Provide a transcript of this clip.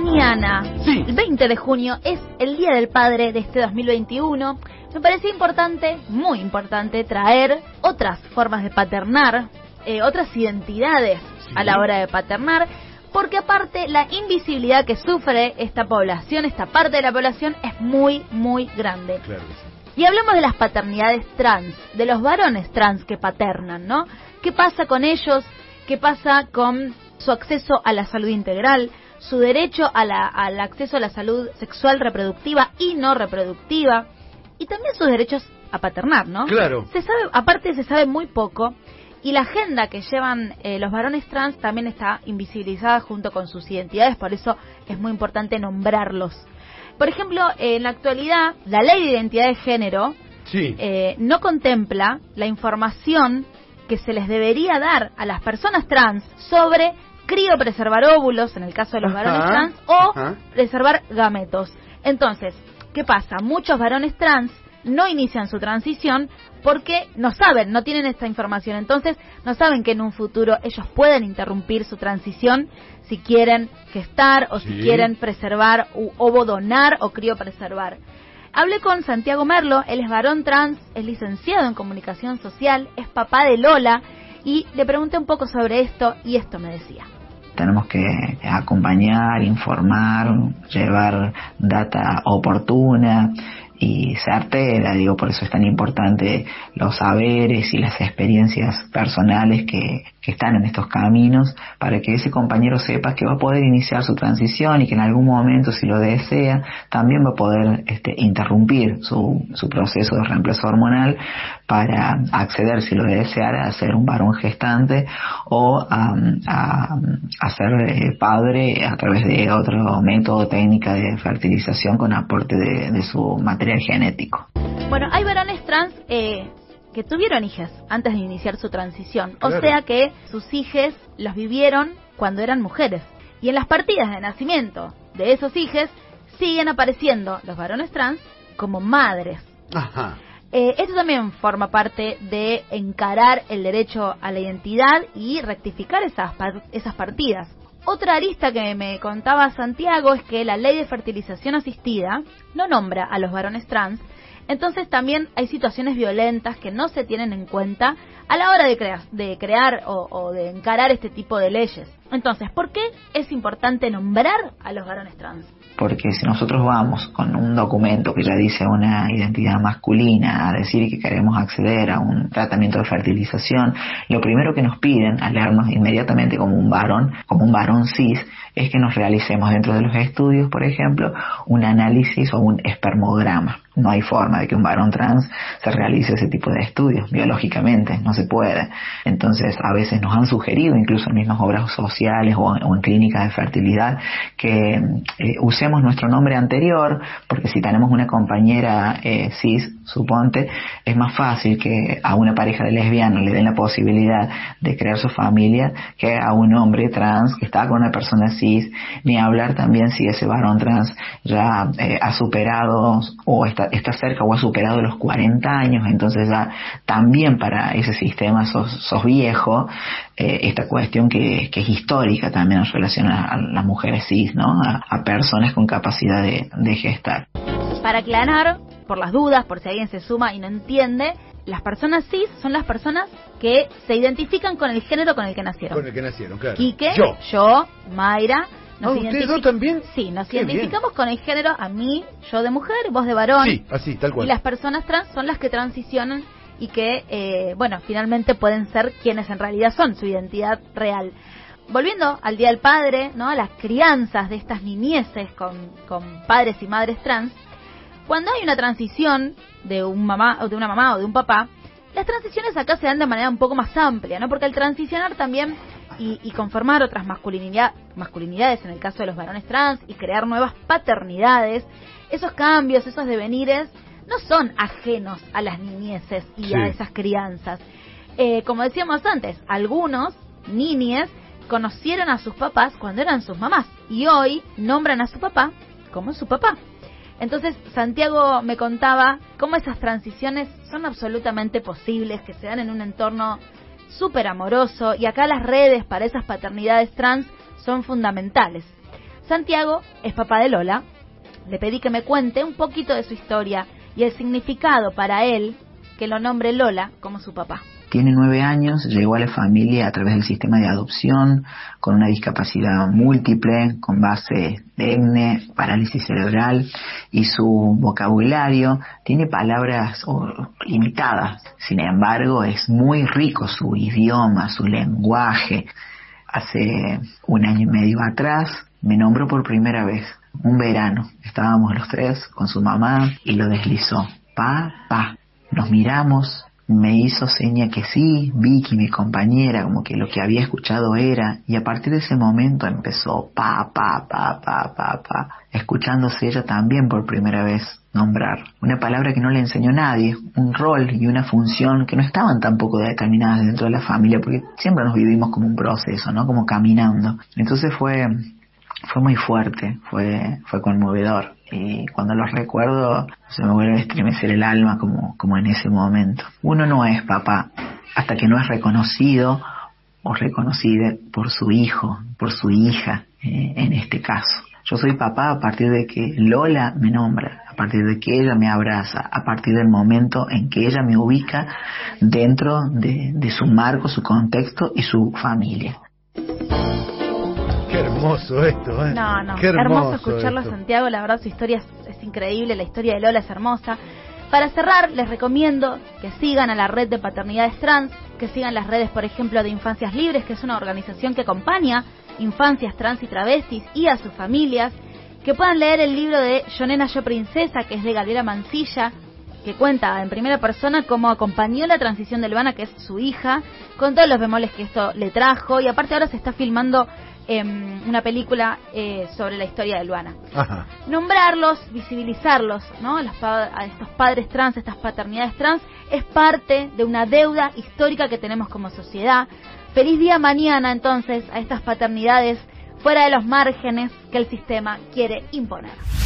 mañana, Sí. el 20 de junio, es el Día del Padre de este 2021. Me parecía importante, muy importante, traer otras formas de paternar, eh, otras identidades Sí. a la hora de paternar, porque aparte la invisibilidad que sufre esta población, esta parte de la población, es muy, muy grande. Claro que sí. Y hablamos de las paternidades trans, de los varones trans que paternan, ¿no? ¿Qué pasa con ellos? ¿Qué pasa con su acceso a la salud integral? Su derecho a la- al acceso a la salud sexual reproductiva y no reproductiva. Y también sus derechos a paternar, ¿no? Claro. Se sabe, aparte se sabe muy poco. Y la agenda que llevan eh, los varones trans también está invisibilizada junto con sus identidades, por eso es muy importante nombrarlos. Por ejemplo, en la actualidad, la ley de identidad de género Sí. eh, no contempla la información que se les debería dar a las personas trans sobre criopreservar óvulos, en el caso de los Ajá, varones trans, o ajá. preservar gametos. Entonces, ¿qué pasa? Muchos varones trans no inician su transición porque no saben, no tienen esta información. Entonces, no saben que en un futuro ellos pueden interrumpir su transición si quieren gestar o si quieren preservar u ovodonar o criopreservar. Hablé con Santiago Merlo, él es varón trans, es licenciado en comunicación social, es papá de Lola y le pregunté un poco sobre esto y esto me decía. Tenemos que acompañar, informar, llevar data oportuna y certera, digo, por eso es tan importante los saberes y las experiencias personales que, están en estos caminos, para que ese compañero sepa que va a poder iniciar su transición y que en algún momento, si lo desea, también va a poder este, interrumpir su, proceso de reemplazo hormonal para acceder, si lo deseara, a ser un varón gestante o a ser eh, padre a través de otro método, técnica de fertilización con aporte de, de su material genético. Bueno, hay varones trans eh, que tuvieron hijas antes de iniciar su transición, Claro. o sea que sus hijas los vivieron cuando eran mujeres. Y en las partidas de nacimiento de esos hijas siguen apareciendo los varones trans como madres. Ajá. Eh, esto también forma parte de encarar el derecho a la identidad y rectificar esas, par- esas partidas. Otra arista que me contaba Santiago es que la ley de fertilización asistida no nombra a los varones trans, entonces también hay situaciones violentas que no se tienen en cuenta a la hora de crear, de crear o, o de encarar este tipo de leyes. Entonces, ¿por qué es importante nombrar a los varones trans? Porque si nosotros vamos con un documento que ya dice una identidad masculina a decir que queremos acceder a un tratamiento de fertilización, lo primero que nos piden al leernos inmediatamente como un varón, como un varón cis, es que nos realicemos dentro de los estudios, por ejemplo, un análisis o un espermograma. No hay forma de que un varón trans se realice ese tipo de estudios, biológicamente, no se puede. Entonces, a veces nos han sugerido, incluso en mismas obras sociales en, o en clínicas de fertilidad, que eh, usemos nuestro nombre anterior, porque si tenemos una compañera eh, cis, suponte, es más fácil que a una pareja de lesbianos le den la posibilidad de crear su familia que a un hombre trans que está con una persona cis, ni hablar también si ese varón trans ya eh, ha superado o está, está cerca o ha superado los 40 años, entonces ya también para ese sistema sos, sos viejo, esta cuestión que, que es histórica también en relación a, a las mujeres cis, ¿no? A, a personas con capacidad de, de gestar. Para aclarar, por las dudas, por si alguien se suma y no entiende, las personas cis son las personas que se identifican con el género con el que nacieron. Con el que nacieron, claro. Quique, Yo. yo, Mayra. Ah, ¿ustedes dos también? Sí, nos Qué identificamos con el género, a mí, yo de mujer, vos de varón. Sí, así, tal cual. Y las personas trans son las que transicionan y que, eh, bueno, finalmente pueden ser quienes en realidad son, su identidad real. Volviendo al Día del Padre, ¿no? A las crianzas de estas niñeces con, con padres y madres trans, cuando hay una transición de un mamá o de una mamá o de un papá, las transiciones acá se dan de manera un poco más amplia, ¿no? Porque al transicionar también y, y conformar otras masculinidad, masculinidades, en el caso de los varones trans, y crear nuevas paternidades, esos cambios, esos devenires, no son ajenos a las niñeces y Sí. a esas crianzas. Eh, como decíamos antes, algunos niñes conocieron a sus papás cuando eran sus mamás y hoy nombran a su papá como su papá. Entonces Santiago me contaba cómo esas transiciones son absolutamente posibles, que se dan en un entorno súper amoroso y acá las redes para esas paternidades trans son fundamentales. Santiago es papá de Lola. Le pedí que me cuente un poquito de su historia y el significado para él que lo nombre Lola como su papá. Tiene nueve años, llegó a la familia a través del sistema de adopción, con una discapacidad múltiple, con base de EGNE, parálisis cerebral, y su vocabulario tiene palabras limitadas. Sin embargo, es muy rico su idioma, su lenguaje. Hace un año y medio atrás me nombró por primera vez, un verano. Estábamos los tres con su mamá y lo deslizó. Pa, pa. Nos miramos, me hizo seña que sí, Vicky, mi compañera, como que lo que había escuchado era, y a partir de ese momento empezó pa, pa, pa, pa, pa, pa, escuchándose ella también por primera vez nombrar. Una palabra que no le enseñó nadie, un rol y una función que no estaban tampoco determinadas dentro de la familia, porque siempre nos vivimos como un proceso, ¿no? Como caminando. Entonces fue, fue muy fuerte, fue, fue conmovedor y cuando los recuerdo se me vuelve a estremecer el alma como, como en ese momento. Uno no es papá hasta que no es reconocido o reconocida por su hijo, por su hija eh, en este caso. Yo soy papá a partir de que Lola me nombra, a partir de que ella me abraza, a partir del momento en que ella me ubica dentro de, de su marco, su contexto y su familia. Qué hermoso esto, ¿eh? No, no, Qué hermoso, escucharlo a Santiago, la verdad su historia es, increíble, la historia de Lola es hermosa. Para cerrar, les recomiendo que sigan a la red de paternidades trans, que sigan las redes, por ejemplo, de Infancias Libres, que es una organización que acompaña infancias trans y travestis y a sus familias, que puedan leer el libro de Yo Nena, Yo Princesa, que es de Gabriela Mancilla, que cuenta en primera persona cómo acompañó la transición de Luana, que es su hija, con todos los bemoles que esto le trajo, y aparte ahora se está filmando Em, una película eh, sobre la historia de Luana. Nombrarlos, visibilizarlos, ¿no? a estos padres trans, estas paternidades trans, es parte de una deuda histórica que tenemos como sociedad. Feliz día mañana entonces a estas paternidades fuera de los márgenes que el sistema quiere imponer.